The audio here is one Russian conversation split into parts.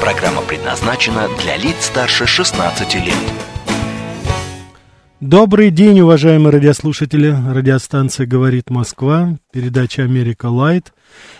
Программа предназначена для лиц старше 16 лет. Добрый день, уважаемые радиослушатели. Радиостанция «Говорит Москва», передача «Америка Лайт».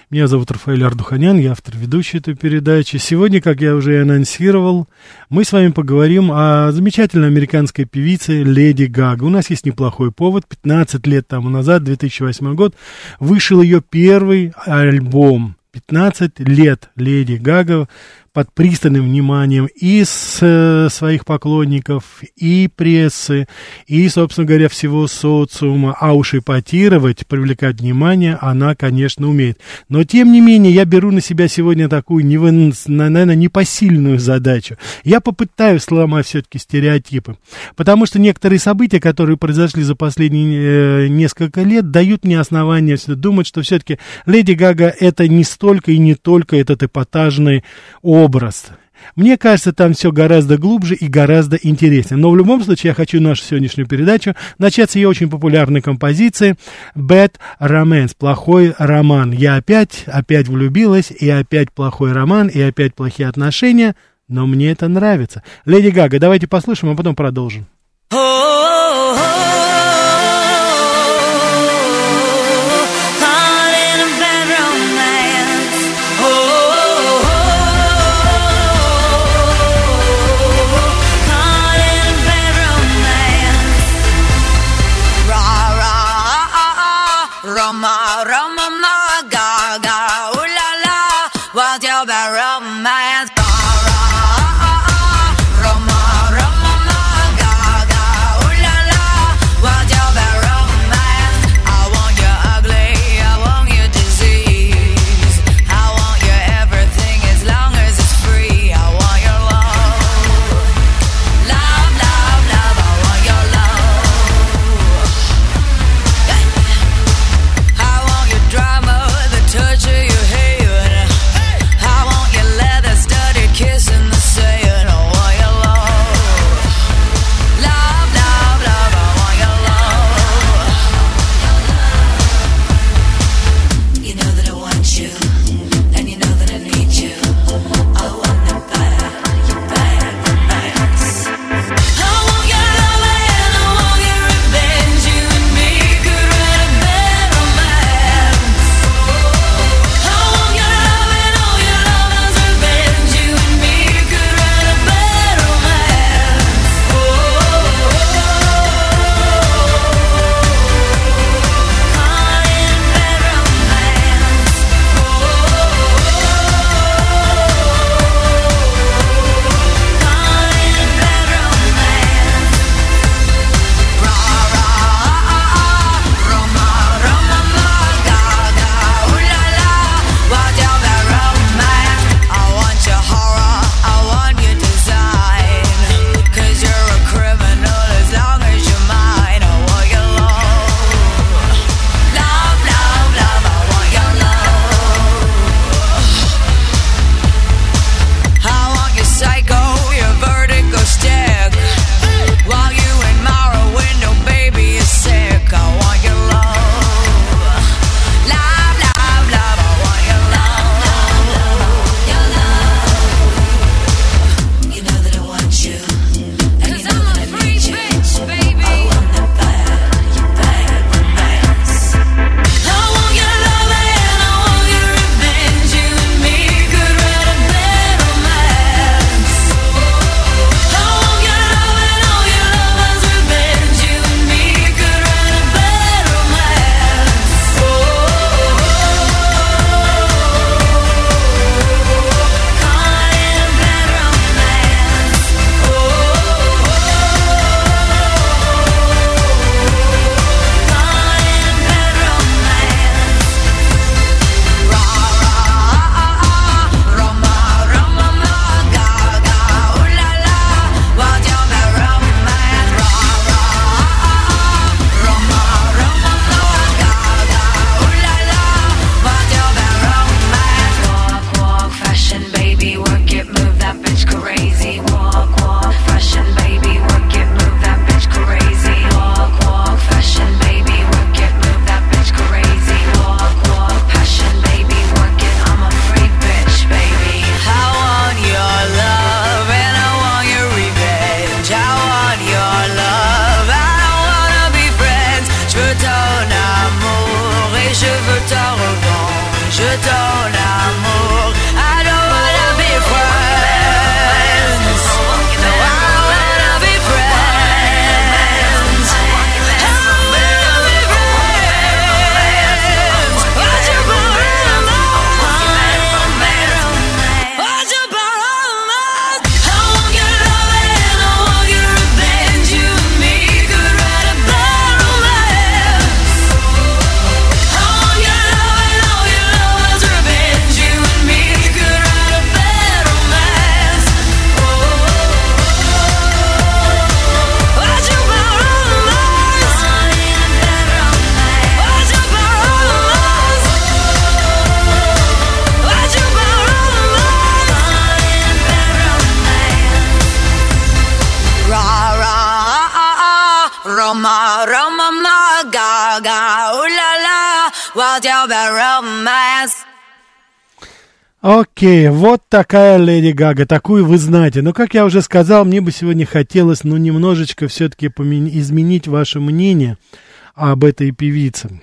Меня зовут Рафаэль Ардуханян, я автор ведущей этой передачи. Сегодня, как я уже и анонсировал, мы с вами поговорим о замечательной американской певице Леди Гага. У нас есть неплохой повод. 15 лет тому назад, 2008 год, вышел ее первый альбом. 15 лет Леди Гага под пристальным вниманием и с э, своих поклонников, и прессы, и, собственно говоря, всего социума. А уж эпатировать, привлекать внимание она, конечно, умеет. Но, тем не менее, я беру на себя сегодня такую, невын... наверное, непосильную задачу. Я попытаюсь сломать все-таки стереотипы. Потому что некоторые события, которые произошли за последние э, несколько лет, дают мне основания думать, что все-таки Леди Гага это не столько и не только этот эпатажный образ, образ. Мне кажется, там все гораздо глубже и гораздо интереснее. Но в любом случае я хочу нашу сегодняшнюю передачу начать с ее очень популярной композиции «Bad Romance» – «Плохой роман». Я опять, опять влюбилась, и опять плохой роман, и опять плохие отношения, но мне это нравится. Леди Гага, давайте послушаем, а потом продолжим. Окей, вот такая Леди Гага, такую вы знаете. Но, как я уже сказал, мне бы сегодня хотелось, ну, немножечко все-таки изменить ваше мнение об этой певице.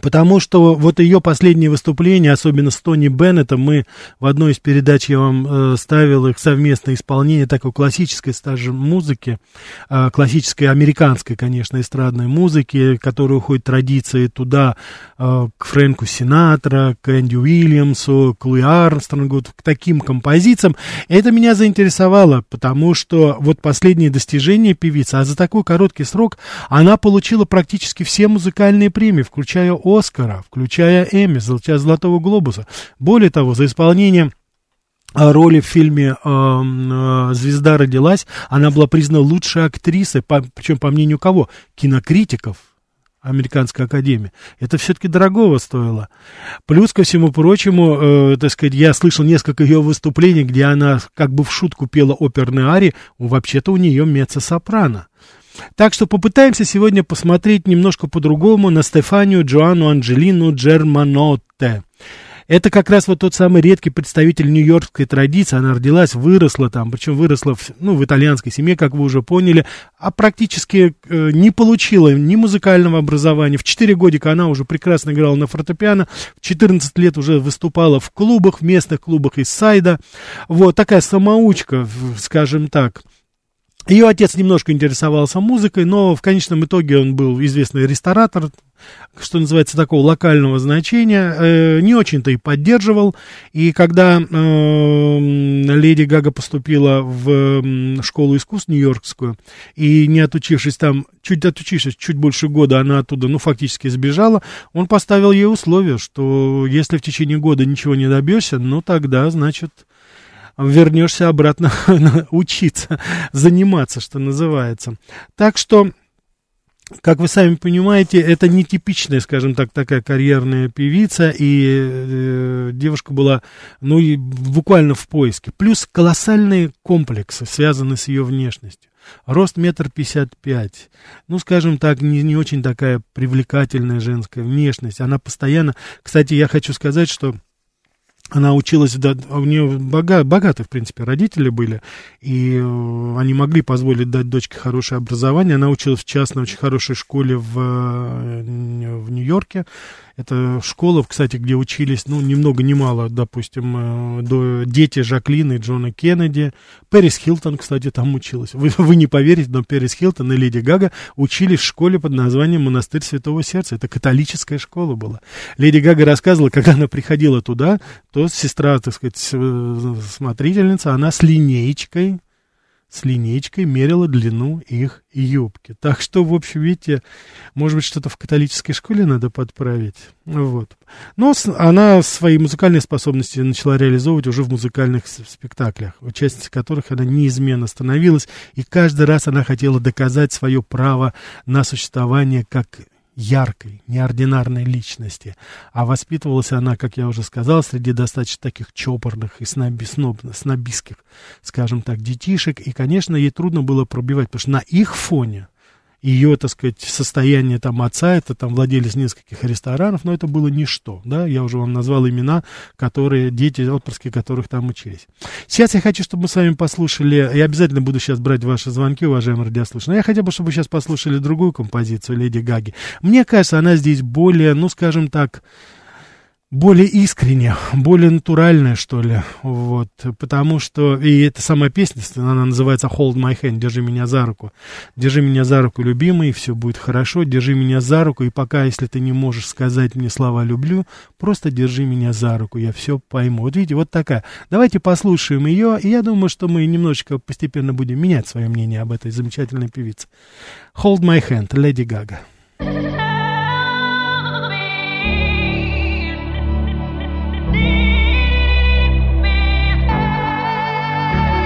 Потому что вот ее последние выступления, особенно с Тони Беннетом, мы в одной из передач я вам э, ставил их совместное исполнение такой классической стажи музыки, э, классической американской, конечно, эстрадной музыки, которая уходит традиции туда, э, к Фрэнку Синатра, к Энди Уильямсу, к Луи Армстронгу, к таким композициям. Это меня заинтересовало, потому что вот последние достижения певицы, а за такой короткий срок она получила практически все музыкальные премии, включая Оскара, включая Эмми, Золотого Глобуса. Более того, за исполнение а, роли в фильме э, «Звезда родилась», она была признана лучшей актрисой, причем по мнению кого? Кинокритиков. Американской академии. Это все-таки дорогого стоило. Плюс ко всему прочему, э, так сказать, я слышал несколько ее выступлений, где она как бы в шутку пела оперные арии, вообще-то у нее меццо-сопрано. Так что попытаемся сегодня посмотреть немножко по-другому на Стефанию Джоанну Анджелину Джерманотте. Это как раз вот тот самый редкий представитель нью-йоркской традиции. Она родилась, выросла там, причем выросла в, ну, в итальянской семье, как вы уже поняли, а практически э, не получила ни музыкального образования. В 4 годика она уже прекрасно играла на фортепиано, в 14 лет уже выступала в клубах, в местных клубах из Сайда. Вот такая самоучка, скажем так. Ее отец немножко интересовался музыкой, но в конечном итоге он был известный ресторатор, что называется, такого локального значения, э, не очень-то и поддерживал. И когда э, леди Гага поступила в э, школу искусств нью-йоркскую, и не отучившись там, чуть отучившись, чуть больше года, она оттуда, ну, фактически сбежала, он поставил ей условие, что если в течение года ничего не добьешься, ну, тогда, значит, вернешься обратно учиться, заниматься, что называется. Так что как вы сами понимаете, это нетипичная, скажем так, такая карьерная певица, и э, девушка была, ну, и буквально в поиске. Плюс колоссальные комплексы, связанные с ее внешностью. Рост метр пятьдесят пять. Ну, скажем так, не, не очень такая привлекательная женская внешность. Она постоянно... Кстати, я хочу сказать, что она училась, у нее бога, богатые, в принципе, родители были, и э, они могли позволить дать дочке хорошее образование. Она училась в частной, очень хорошей школе в, э, в Нью-Йорке, это школа, кстати, где учились, ну, ни много ни мало, допустим, э, до, дети Жаклины Джона Кеннеди. Пэрис Хилтон, кстати, там училась. Вы, вы не поверите, но Пэрис Хилтон и Леди Гага учились в школе под названием Монастырь Святого Сердца. Это католическая школа была. Леди Гага рассказывала, когда она приходила туда, то сестра, так сказать, смотрительница, она с линеечкой с линейкой мерила длину их юбки. Так что, в общем, видите, может быть, что-то в католической школе надо подправить. Вот. Но она свои музыкальные способности начала реализовывать уже в музыкальных спектаклях, участницей которых она неизменно становилась, и каждый раз она хотела доказать свое право на существование как яркой, неординарной личности, а воспитывалась она, как я уже сказал, среди достаточно таких чопорных и сноби, сноб, снобистских, скажем так, детишек, и, конечно, ей трудно было пробивать, потому что на их фоне ее, так сказать, состояние там отца, это там владелец нескольких ресторанов, но это было ничто, да, я уже вам назвал имена, которые, дети, отпрыски которых там учились. Сейчас я хочу, чтобы мы с вами послушали, я обязательно буду сейчас брать ваши звонки, уважаемые радиослушатели, но я хотел бы, чтобы вы сейчас послушали другую композицию Леди Гаги. Мне кажется, она здесь более, ну, скажем так, более искренне, более натуральное, что ли, вот, потому что, и эта самая песня, она называется Hold My Hand, держи меня за руку, держи меня за руку, любимый, все будет хорошо, держи меня за руку, и пока, если ты не можешь сказать мне слова «люблю», просто держи меня за руку, я все пойму. Вот видите, вот такая. Давайте послушаем ее, и я думаю, что мы немножечко постепенно будем менять свое мнение об этой замечательной певице. Hold My Hand, Леди Гага.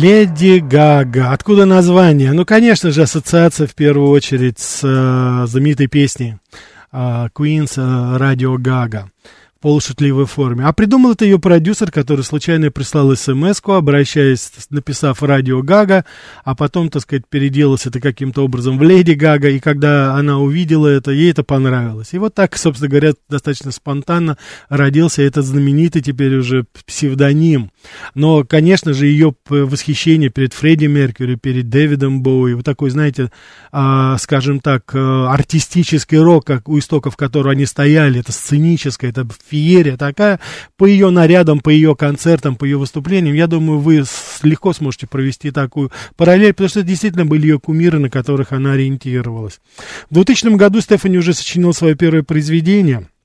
Леди Гага. Откуда название? Ну, конечно же, ассоциация в первую очередь с э, знаменитой песней э, Queen's э, Radio Gaga полушутливой форме. А придумал это ее продюсер, который случайно прислал смс обращаясь, написав радио Гага, а потом, так сказать, переделался это каким-то образом в Леди Гага, и когда она увидела это, ей это понравилось. И вот так, собственно говоря, достаточно спонтанно родился этот знаменитый теперь уже псевдоним. Но, конечно же, ее восхищение перед Фредди Меркьюри, перед Дэвидом Боуи, вот такой, знаете, э, скажем так, э, артистический рок, как у истоков которого они стояли, это сценическое, это феерия такая, по ее нарядам, по ее концертам, по ее выступлениям, я думаю, вы легко сможете провести такую параллель, потому что это действительно были ее кумиры, на которых она ориентировалась. В 2000 году Стефани уже сочинила свое первое произведение –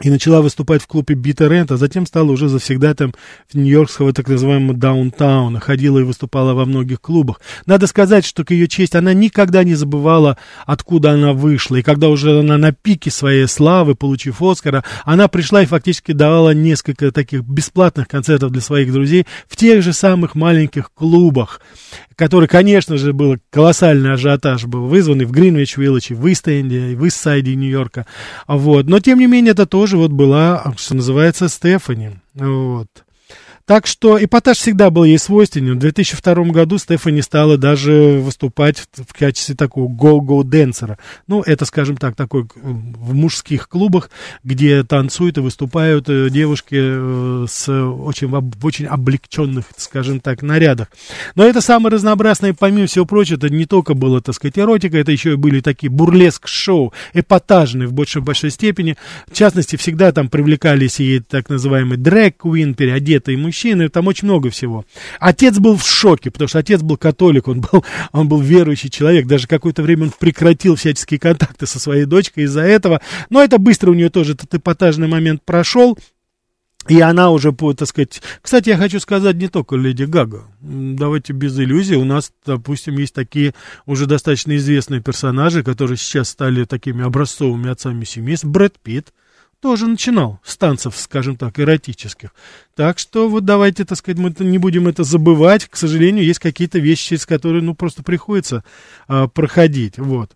и начала выступать в клубе Биттер Энд, а затем стала уже завсегдатаем в нью-йоркского так называемого даунтауна, ходила и выступала во многих клубах. Надо сказать, что к ее честь она никогда не забывала, откуда она вышла, и когда уже она на пике своей славы, получив Оскара, она пришла и фактически давала несколько таких бесплатных концертов для своих друзей в тех же самых маленьких клубах, который, конечно же, был колоссальный ажиотаж был вызванный в Гринвич-Виллидж, в Ист-Энде, в Ист-Сайде Нью-Йорка, вот, но, тем не менее, это тоже вот была, что называется, Стефани, вот. Так что эпатаж всегда был ей свойственен. В 2002 году Стефани стала даже выступать в, качестве такого go-go-денсера. Ну, это, скажем так, такой в мужских клубах, где танцуют и выступают э, девушки э, с очень, в очень облегченных, скажем так, нарядах. Но это самое разнообразное, помимо всего прочего, это не только было, так сказать, эротика, это еще и были такие бурлеск-шоу, эпатажные в большой, большой степени. В частности, всегда там привлекались и так называемый дрэк-квин, переодетые мужчины, мужчины, там очень много всего. Отец был в шоке, потому что отец был католик, он был, он был верующий человек, даже какое-то время он прекратил всяческие контакты со своей дочкой из-за этого, но это быстро у нее тоже этот эпатажный момент прошел, и она уже, так сказать... Кстати, я хочу сказать не только Леди Гага. Давайте без иллюзий. У нас, допустим, есть такие уже достаточно известные персонажи, которые сейчас стали такими образцовыми отцами семейств. Брэд Питт, тоже начинал с танцев, скажем так, эротических. Так что вот давайте, так сказать, мы не будем это забывать. К сожалению, есть какие-то вещи, через которые, ну, просто приходится а, проходить, вот.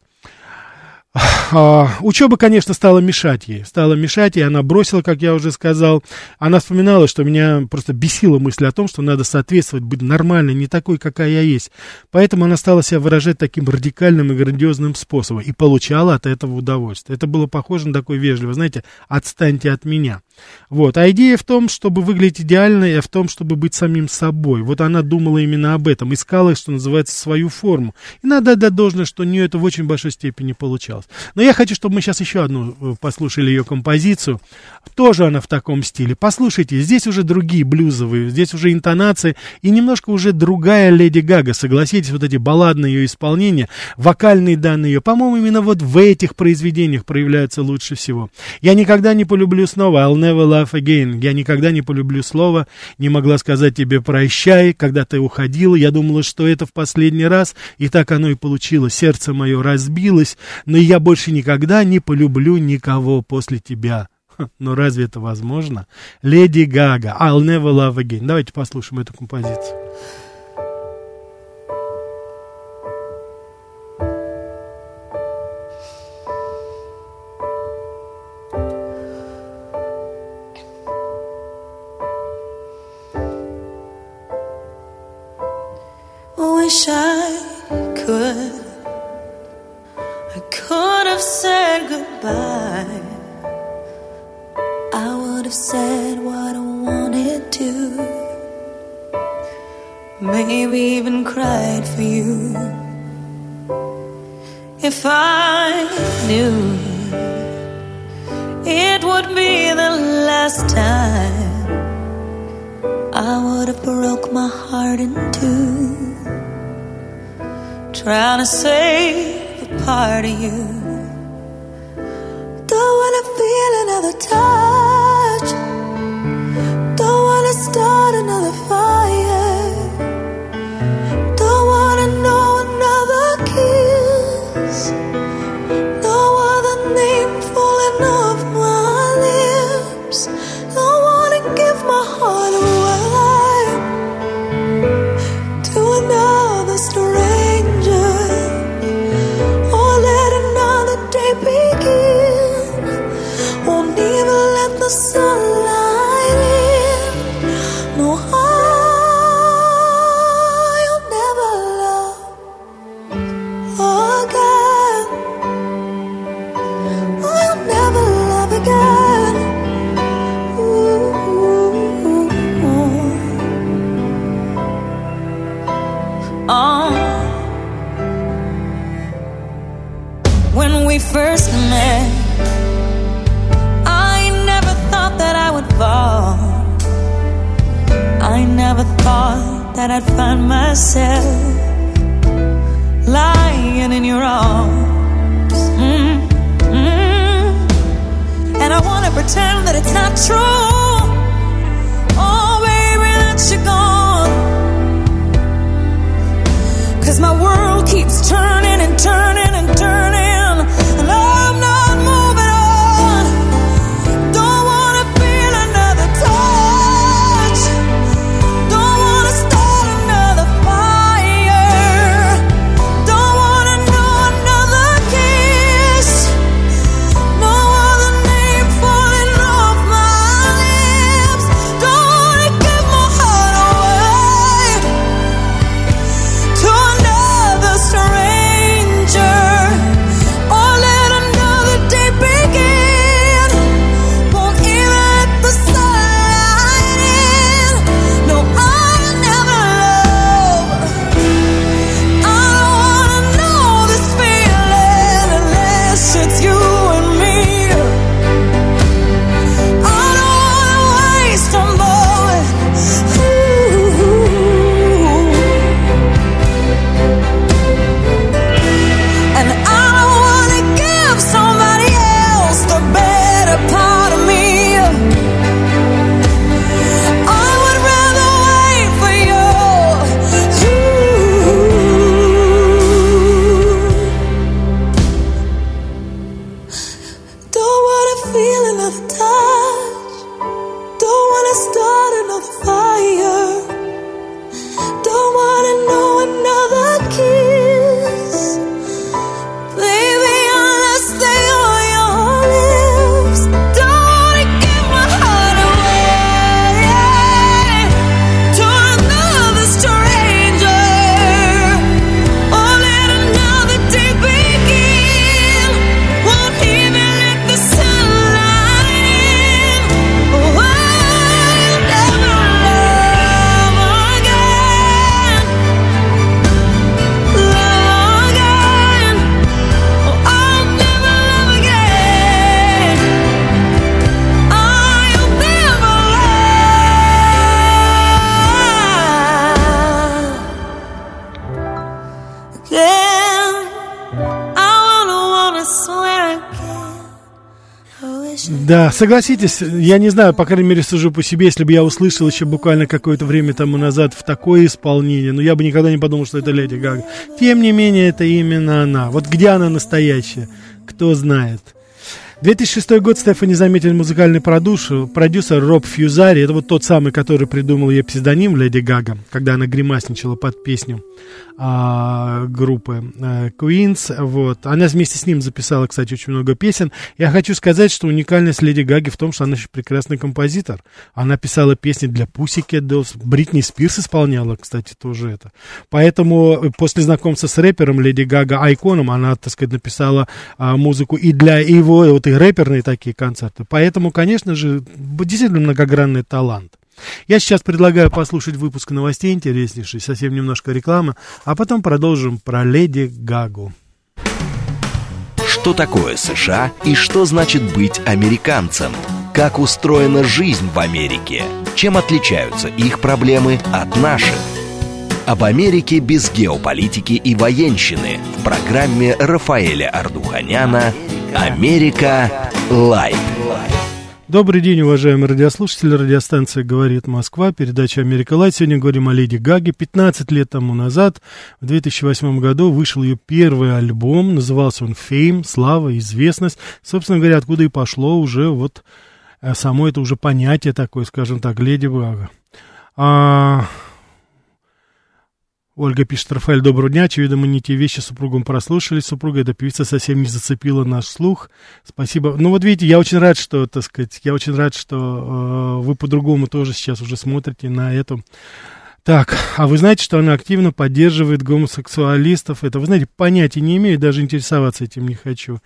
А, учеба, конечно, стала мешать ей. Стала мешать ей, она бросила, как я уже сказал. Она вспоминала, что меня просто бесила мысль о том, что надо соответствовать, быть нормальной, не такой, какая я есть. Поэтому она стала себя выражать таким радикальным и грандиозным способом. И получала от этого удовольствие. Это было похоже на такое вежливое, знаете, отстаньте от меня. Вот. А идея в том, чтобы выглядеть идеально, и в том, чтобы быть самим собой. Вот она думала именно об этом, искала, что называется, свою форму. И надо отдать должное, что у нее это в очень большой степени получалось. Но я хочу, чтобы мы сейчас еще одну э, послушали ее композицию. Тоже она в таком стиле. Послушайте, здесь уже другие блюзовые, здесь уже интонации, и немножко уже другая Леди Гага. Согласитесь, вот эти балладные ее исполнения, вокальные данные ее, по-моему, именно вот в этих произведениях проявляются лучше всего. Я никогда не полюблю снова I'll never love again. Я никогда не полюблю слово, не могла сказать тебе прощай, когда ты уходила. Я думала, что это в последний раз, и так оно и получилось. Сердце мое разбилось, но я больше никогда не полюблю никого после тебя. Но разве это возможно? Леди Гага, I'll never love again. Давайте послушаем эту композицию. Maybe even cried for you. If I knew it would be the last time, I would have broke my heart in two trying to save a part of you. Don't wanna feel another touch. Don't wanna start another fire. Да, согласитесь, я не знаю, по крайней мере, сужу по себе, если бы я услышал еще буквально какое-то время тому назад в такое исполнение, но я бы никогда не подумал, что это Леди Гага. Тем не менее, это именно она. Вот где она настоящая, кто знает. 2006 год Стефани заметил музыкальный продюсер, продюсер Роб Фьюзари. Это вот тот самый, который придумал ее псевдоним Леди Гага, когда она гримасничала под песню а, группы а, Queens. Вот. Она вместе с ним записала, кстати, очень много песен. Я хочу сказать, что уникальность Леди Гаги в том, что она еще прекрасный композитор. Она писала песни для Pussycat Dolls. Бритни Спирс исполняла, кстати, тоже это. Поэтому после знакомства с рэпером Леди Гага Айконом, она, так сказать, написала а, музыку и для его, вот и рэперные такие концерты. Поэтому, конечно же, действительно многогранный талант. Я сейчас предлагаю послушать выпуск новостей интереснейший, совсем немножко рекламы, а потом продолжим про Леди Гагу. Что такое США и что значит быть американцем? Как устроена жизнь в Америке? Чем отличаются их проблемы от наших? Об Америке без геополитики и военщины в программе Рафаэля Ардуханяна «Америка. Light». Добрый день, уважаемые радиослушатели. Радиостанция «Говорит Москва», передача «Америка Light». Сегодня говорим о Леди Гаге. 15 лет тому назад, в 2008 году, вышел ее первый альбом. Назывался он «Fame», «Слава», «Известность». Собственно говоря, откуда и пошло уже вот э, само это уже понятие такое, скажем так, Леди Гага. А... Ольга пишет, Рафаэль, доброго дня. Очевидно, мы не те вещи с супругом прослушали. Супруга, эта певица совсем не зацепила наш слух. Спасибо. Ну вот видите, я очень рад, что, так сказать, я очень рад, что э, вы по-другому тоже сейчас уже смотрите на эту. Так, а вы знаете, что она активно поддерживает гомосексуалистов? Это, вы знаете, понятия не имею, даже интересоваться этим не хочу.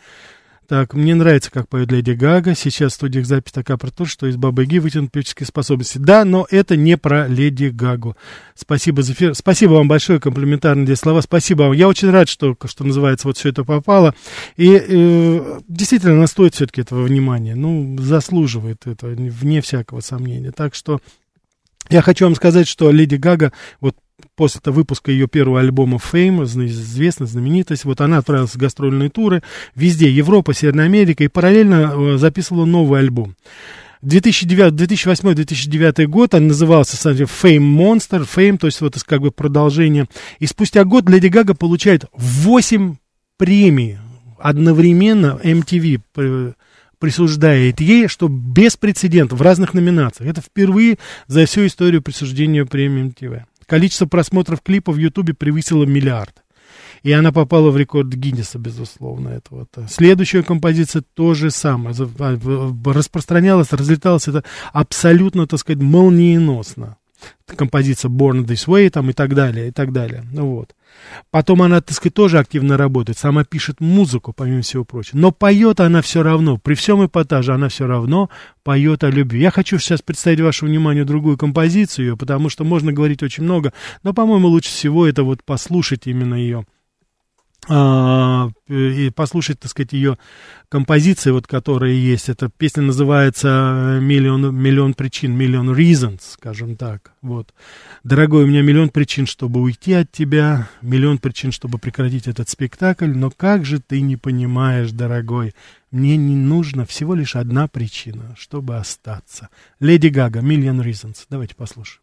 Так, мне нравится, как поет Леди Гага. Сейчас в студиях запись такая про то, что из Бабы Ги вытянут певческие способности. Да, но это не про Леди Гагу. Спасибо за эфир. Спасибо вам большое, комплиментарные здесь слова. Спасибо вам. Я очень рад, что, что называется, вот все это попало. И э, действительно, она стоит все-таки этого внимания. Ну, заслуживает этого, вне всякого сомнения. Так что я хочу вам сказать, что Леди Гага, вот после выпуска ее первого альбома Fame, известность, знаменитость, вот она отправилась в гастрольные туры везде, Европа, Северная Америка, и параллельно э, записывала новый альбом. 2008-2009 год, он назывался, кстати, Fame Monster, Fame, то есть вот как бы продолжение. И спустя год Леди Гага получает 8 премий одновременно MTV присуждает ей, что без прецедентов в разных номинациях. Это впервые за всю историю присуждения премии MTV. Количество просмотров клипа в Ютубе превысило миллиард. И она попала в рекорд Гиннеса, безусловно. Это вот. Следующая композиция то же самое. А, распространялась, разлеталась это абсолютно, так сказать, молниеносно. Композиция Born This Way там и так далее, и так далее. Ну вот. Потом она, так сказать, тоже активно работает, сама пишет музыку, помимо всего прочего. Но поет она все равно, при всем эпатаже она все равно поет о любви. Я хочу сейчас представить вашему вниманию другую композицию, потому что можно говорить очень много, но, по-моему, лучше всего это вот послушать именно ее и послушать, так сказать, ее композиции, вот, которые есть. Эта песня называется «Миллион, миллион причин», «Миллион reasons», скажем так. Вот. Дорогой, у меня миллион причин, чтобы уйти от тебя, миллион причин, чтобы прекратить этот спектакль, но как же ты не понимаешь, дорогой, мне не нужно всего лишь одна причина, чтобы остаться. Леди Гага, «Million reasons». Давайте послушаем.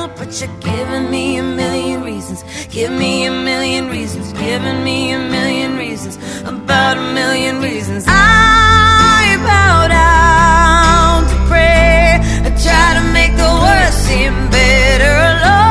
But you're giving me a million reasons. Give me a million reasons. Giving me a million reasons. About a million reasons. I bow down to pray. I try to make the worst seem better. Lord,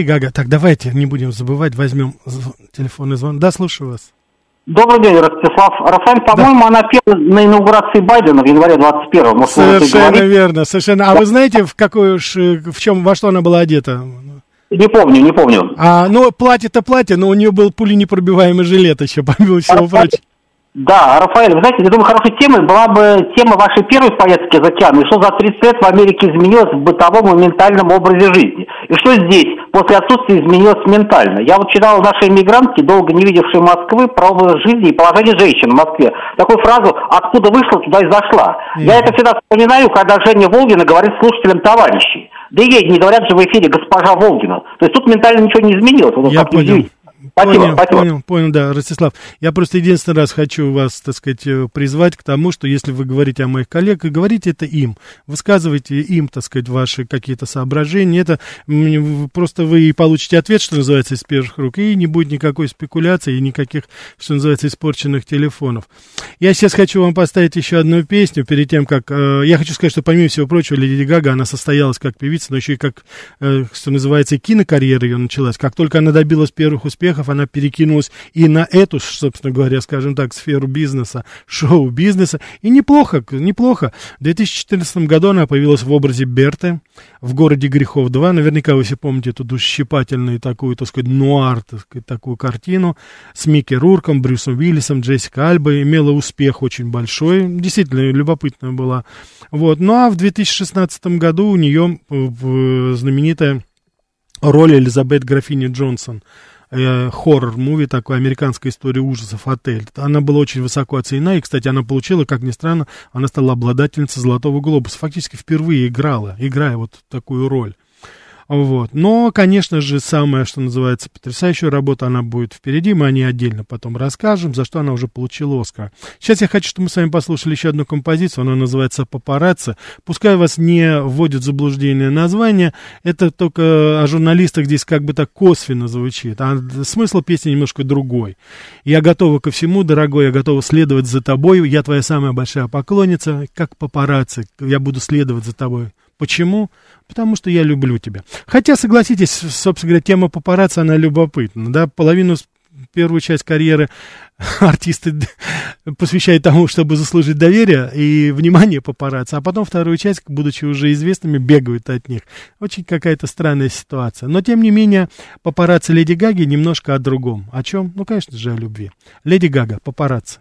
Леди Гага. Так, давайте не будем забывать, возьмем телефонный звон. Да, слушаю вас. Добрый день, Ростислав. Рафаэль, по-моему, да. она пела на инаугурации Байдена в январе 21-го. Может, совершенно верно, совершенно. А да. вы знаете, в какой уж, в чем, во что она была одета? Не помню, не помню. А, ну, платье-то платье, но у нее был пуленепробиваемый жилет еще, помимо всего прочего. Да, Рафаэль, вы знаете, я думаю, хорошей темой была бы тема вашей первой поездки за океан, и что за 30 лет в Америке изменилось в бытовом и ментальном образе жизни. И что здесь после отсутствия изменилось ментально. Я вот читал наши иммигрантки, долго не видевшие Москвы, про образ жизни и положение женщин в Москве. Такую фразу «откуда вышла, туда и зашла». Mm. Я это всегда вспоминаю, когда Женя Волгина говорит слушателям товарищей. Да и ей не говорят же в эфире госпожа Волгина. То есть тут ментально ничего не изменилось. Я понял. Спасибо, понял, спасибо. понял, понял, да, Ростислав. Я просто единственный раз хочу вас, так сказать, э, призвать к тому, что если вы говорите о моих коллегах, говорите это им, высказывайте им, так сказать, ваши какие-то соображения. Это просто вы получите ответ, что называется, из первых рук, и не будет никакой спекуляции и никаких, что называется, испорченных телефонов. Я сейчас хочу вам поставить еще одну песню перед тем, как... Э, я хочу сказать, что помимо всего прочего, Леди Гага, она состоялась как певица, но еще и как, э, что называется, кинокарьера ее началась. Как только она добилась первых успехов, она перекинулась и на эту, собственно говоря, скажем так, сферу бизнеса, шоу-бизнеса. И неплохо, неплохо. В 2014 году она появилась в образе Берты в городе грехов 2. Наверняка вы все помните эту душесчипательную такую, так сказать, нуар, так сказать, такую картину с Микки Рурком, Брюсом Уиллисом, Джессика Альба. Имела успех очень большой. Действительно, любопытная была. Вот. Ну а в 2016 году у нее знаменитая роль Элизабет Графини Джонсон э, хоррор-муви, такой американская история ужасов «Отель». Она была очень высоко оценена, и, кстати, она получила, как ни странно, она стала обладательницей «Золотого глобуса». Фактически впервые играла, играя вот такую роль. Вот. Но, конечно же, самая, что называется, потрясающая работа, она будет впереди. Мы о ней отдельно потом расскажем, за что она уже получила Оскар. Сейчас я хочу, чтобы мы с вами послушали еще одну композицию. Она называется «Папарацци». Пускай вас не вводит в заблуждение название. Это только о журналистах здесь как бы так косвенно звучит. А смысл песни немножко другой. Я готова ко всему, дорогой, я готова следовать за тобой. Я твоя самая большая поклонница, как папарацци. Я буду следовать за тобой. Почему? Потому что я люблю тебя. Хотя, согласитесь, собственно говоря, тема папарацци, она любопытна, да, половину первую часть карьеры артисты посвящают тому, чтобы заслужить доверие и внимание папарацци, а потом вторую часть, будучи уже известными, бегают от них. Очень какая-то странная ситуация. Но, тем не менее, папарацци Леди Гаги немножко о другом. О чем? Ну, конечно же, о любви. Леди Гага, папарацци.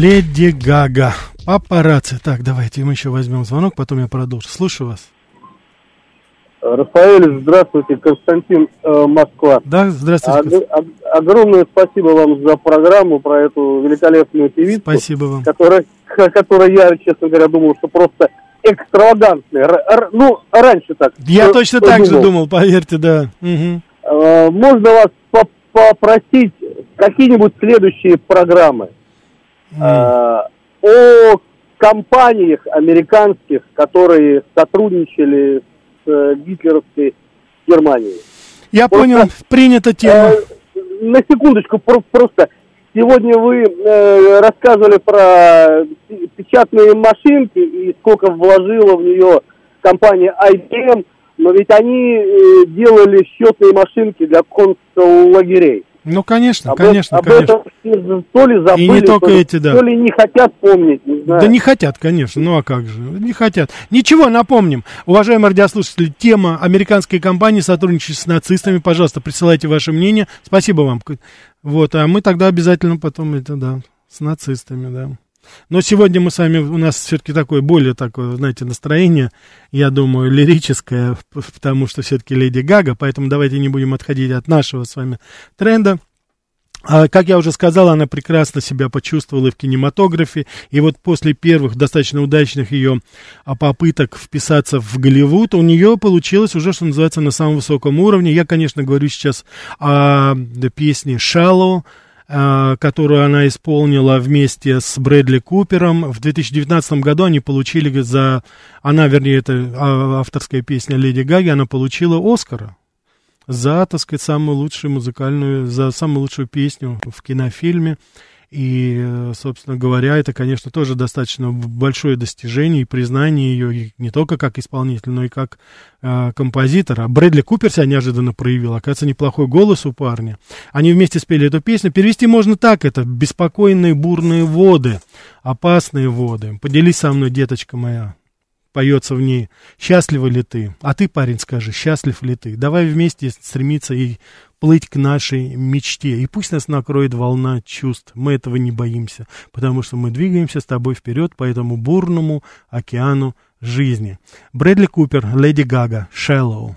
Леди Гага. Папарацци. Так, давайте мы еще возьмем звонок, потом я продолжу. Слушаю вас. Рафаэль, здравствуйте, Константин, э, Москва. Да, здравствуйте. Ог- ог- огромное спасибо вам за программу, про эту великолепную певицу. Спасибо вам. Которая, которая я, честно говоря, думал, что просто экстравагантная. Р- ну, раньше так. Я э, точно так же думал, поверьте, да. Мгм. Э, Можно вас по- попросить какие-нибудь следующие программы Э, о компаниях американских, которые сотрудничали с э, гитлеровской Германией. Я просто, понял, принята тема. Э, на секундочку, про- просто сегодня вы э, рассказывали про печатные машинки и сколько вложила в нее компания IBM, но ведь они э, делали счетные машинки для концлагерей. Ну, конечно, Об, конечно, об конечно. этом то ли забыли, И не только то, эти, да. то ли не хотят помнить, не знаю. Да не хотят, конечно, ну а как же, не хотят. Ничего, напомним, уважаемые радиослушатели, тема американской компании сотрудничает с нацистами, пожалуйста, присылайте ваше мнение, спасибо вам. Вот, а мы тогда обязательно потом это, да, с нацистами, да. Но сегодня мы с вами, у нас все-таки такое, более такое, знаете, настроение, я думаю, лирическое, потому что все-таки Леди Гага, поэтому давайте не будем отходить от нашего с вами тренда. А, Как я уже сказал, она прекрасно себя почувствовала в кинематографе. И вот после первых достаточно удачных ее а, попыток вписаться в Голливуд, у нее получилось уже, что называется, на самом высоком уровне. Я, конечно, говорю сейчас о песне «Shallow», которую она исполнила вместе с Брэдли Купером. В 2019 году они получили за... Она, вернее, это а, авторская песня Леди Гаги, она получила Оскара за, так сказать, самую лучшую музыкальную, за самую лучшую песню в кинофильме. И, собственно говоря, это, конечно, тоже достаточно большое достижение и признание ее не только как исполнитель, но и как э, композитора. Брэдли Купер себя неожиданно проявил. Оказывается, неплохой голос у парня. Они вместе спели эту песню. Перевести можно так это. «Беспокойные бурные воды, опасные воды». Поделись со мной, деточка моя поется в ней «Счастлива ли ты?» А ты, парень, скажи, счастлив ли ты? Давай вместе стремиться и плыть к нашей мечте. И пусть нас накроет волна чувств. Мы этого не боимся, потому что мы двигаемся с тобой вперед по этому бурному океану жизни. Брэдли Купер, Леди Гага, «Shallow».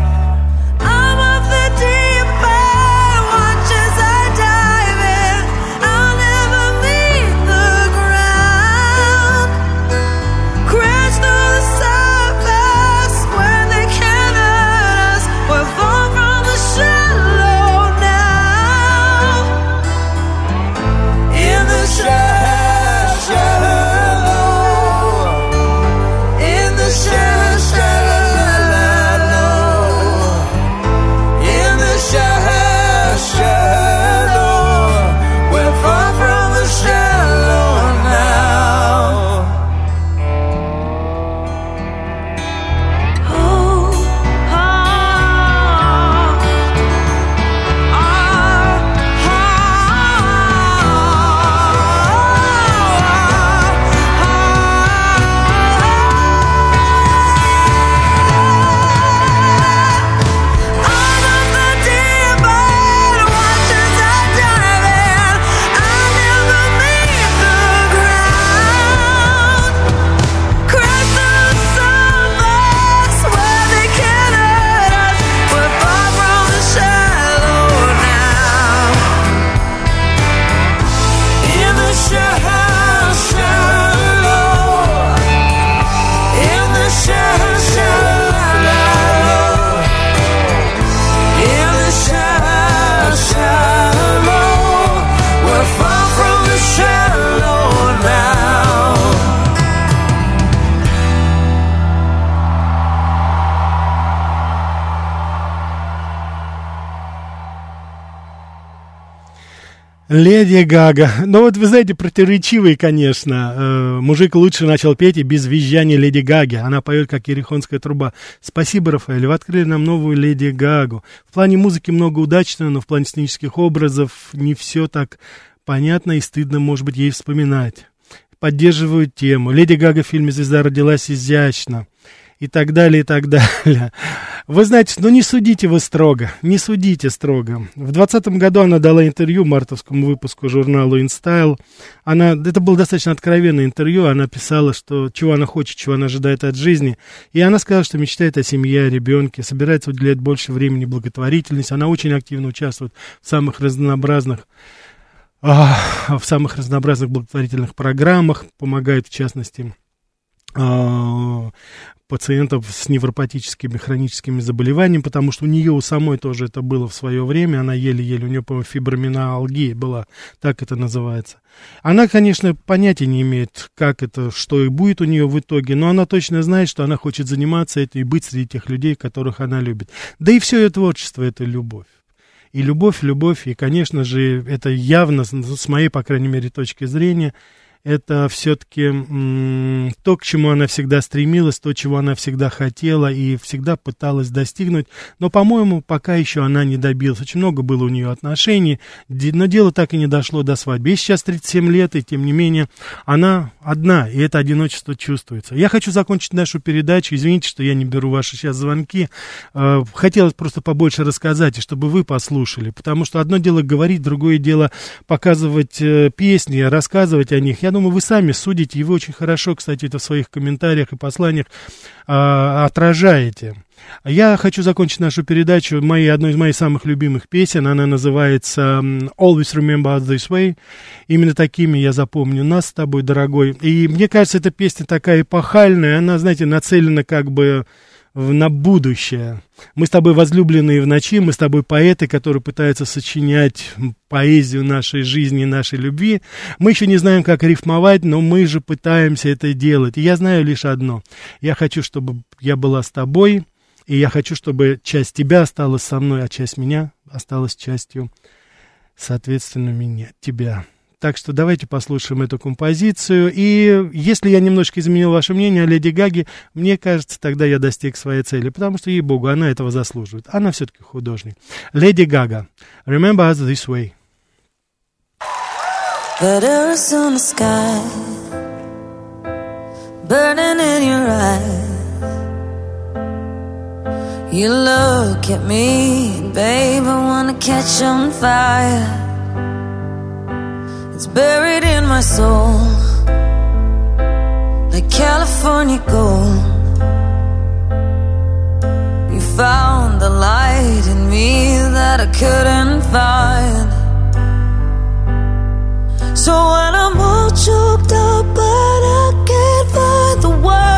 Леди Гага. Ну вот вы знаете, противоречивый, конечно. Э, мужик лучше начал петь и без визжания Леди Гаги. Она поет, как ерехонская труба. Спасибо, Рафаэль. Вы открыли нам новую Леди Гагу. В плане музыки много удачного, но в плане сценических образов не все так понятно и стыдно, может быть, ей вспоминать. Поддерживаю тему. Леди Гага в фильме «Звезда родилась изящно» и так далее, и так далее. Вы знаете, ну не судите вы строго, не судите строго. В двадцатом году она дала интервью мартовскому выпуску журналу InStyle. Она, это было достаточно откровенное интервью, она писала, что чего она хочет, чего она ожидает от жизни. И она сказала, что мечтает о семье, о ребенке, собирается уделять больше времени благотворительности. Она очень активно участвует в самых разнообразных в самых разнообразных благотворительных программах, помогает, в частности, а, пациентов с невропатическими хроническими заболеваниями, потому что у нее у самой тоже это было в свое время, она еле-еле, у нее, по-моему, фибромиалгия была, так это называется. Она, конечно, понятия не имеет, как это, что и будет у нее в итоге, но она точно знает, что она хочет заниматься этим и быть среди тех людей, которых она любит. Да и все ее творчество — это любовь. И любовь, любовь, и, конечно же, это явно, с моей, по крайней мере, точки зрения, это все-таки то, к чему она всегда стремилась, то, чего она всегда хотела и всегда пыталась достигнуть. Но, по-моему, пока еще она не добилась. Очень много было у нее отношений, но дело так и не дошло до свадьбы. Ей сейчас 37 лет, и тем не менее она одна, и это одиночество чувствуется. Я хочу закончить нашу передачу. Извините, что я не беру ваши сейчас звонки. Э, хотелось просто побольше рассказать, и чтобы вы послушали. Потому что одно дело говорить, другое дело показывать э, песни, рассказывать о них. Я думаю, вы сами судите, и вы очень хорошо, кстати, это в своих комментариях и посланиях а, отражаете. Я хочу закончить нашу передачу моей, одной из моих самых любимых песен. Она называется «Always Remember Us This Way». Именно такими я запомню нас с тобой, дорогой. И мне кажется, эта песня такая эпохальная. Она, знаете, нацелена как бы на будущее. Мы с тобой возлюбленные в ночи, мы с тобой поэты, которые пытаются сочинять поэзию нашей жизни, нашей любви. Мы еще не знаем, как рифмовать, но мы же пытаемся это делать. И я знаю лишь одно. Я хочу, чтобы я была с тобой, и я хочу, чтобы часть тебя осталась со мной, а часть меня осталась частью, соответственно, меня, тебя. Так что давайте послушаем эту композицию. И если я немножко изменил ваше мнение о Леди Гаге, мне кажется, тогда я достиг своей цели, потому что, ей-богу, она этого заслуживает. Она все-таки художник. Леди Гага. Remember us this way. Burning in your eyes. You look at me, babe, I wanna catch on fire. It's buried in my soul like California gold. You found the light in me that I couldn't find. So when I'm all choked up, but I can't find the words.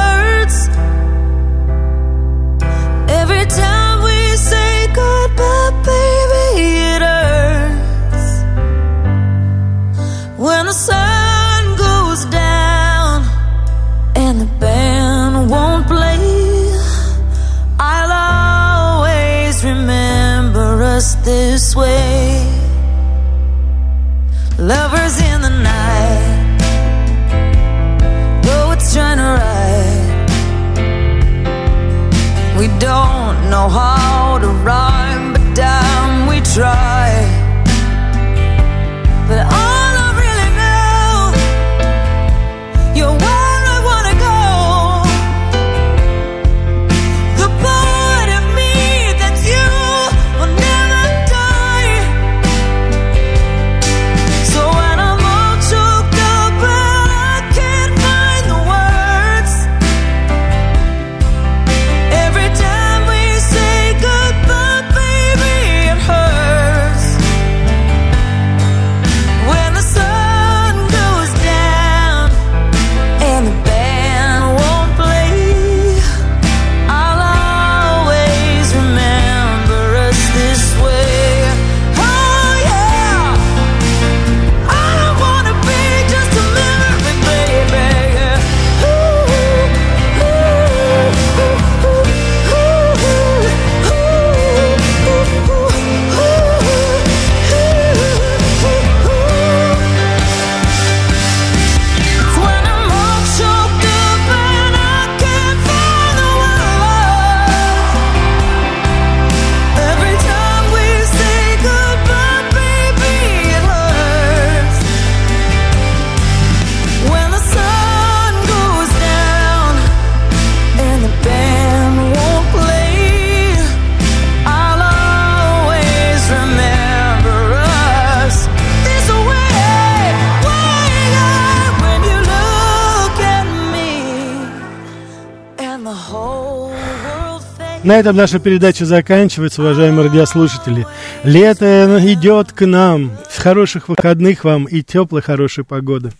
how hard На этом наша передача заканчивается, уважаемые радиослушатели. Лето идет к нам. Хороших выходных вам и теплой хорошей погоды.